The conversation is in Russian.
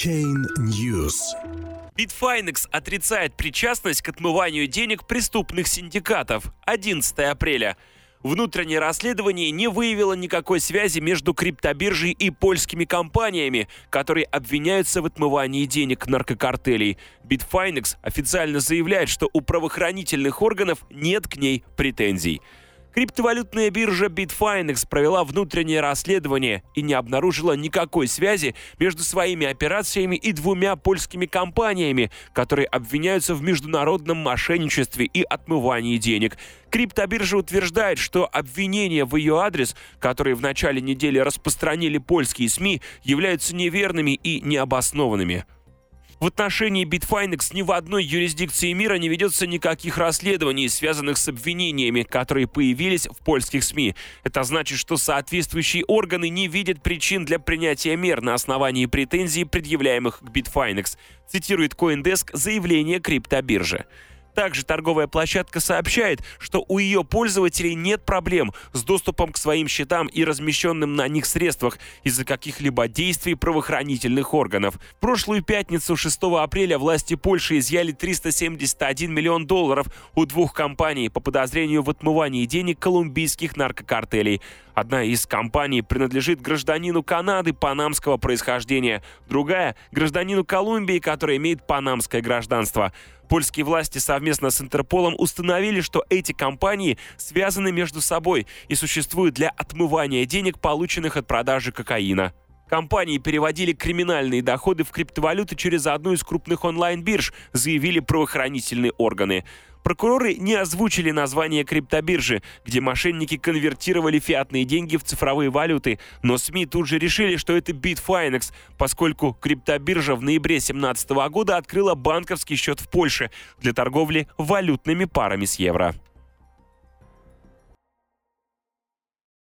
Chain News. Bitfinex отрицает причастность к отмыванию денег преступных синдикатов. 11 апреля. Внутреннее расследование не выявило никакой связи между криптобиржей и польскими компаниями, которые обвиняются в отмывании денег наркокартелей. Bitfinex официально заявляет, что у правоохранительных органов нет к ней претензий. Криптовалютная биржа Bitfinex провела внутреннее расследование и не обнаружила никакой связи между своими операциями и двумя польскими компаниями, которые обвиняются в международном мошенничестве и отмывании денег. Криптобиржа утверждает, что обвинения в ее адрес, которые в начале недели распространили польские СМИ, являются неверными и необоснованными. В отношении Bitfinex ни в одной юрисдикции мира не ведется никаких расследований, связанных с обвинениями, которые появились в польских СМИ. Это значит, что соответствующие органы не видят причин для принятия мер на основании претензий, предъявляемых к Bitfinex, цитирует CoinDesk заявление криптобиржи. Также торговая площадка сообщает, что у ее пользователей нет проблем с доступом к своим счетам и размещенным на них средствах из-за каких-либо действий правоохранительных органов. В прошлую пятницу, 6 апреля, власти Польши изъяли 371 миллион долларов у двух компаний по подозрению в отмывании денег колумбийских наркокартелей. Одна из компаний принадлежит гражданину Канады панамского происхождения, другая – гражданину Колумбии, который имеет панамское гражданство. Польские власти совместно с Интерполом установили, что эти компании связаны между собой и существуют для отмывания денег, полученных от продажи кокаина. Компании переводили криминальные доходы в криптовалюты через одну из крупных онлайн-бирж, заявили правоохранительные органы. Прокуроры не озвучили название криптобиржи, где мошенники конвертировали фиатные деньги в цифровые валюты, но СМИ тут же решили, что это Bitfinex, поскольку криптобиржа в ноябре 2017 года открыла банковский счет в Польше для торговли валютными парами с евро.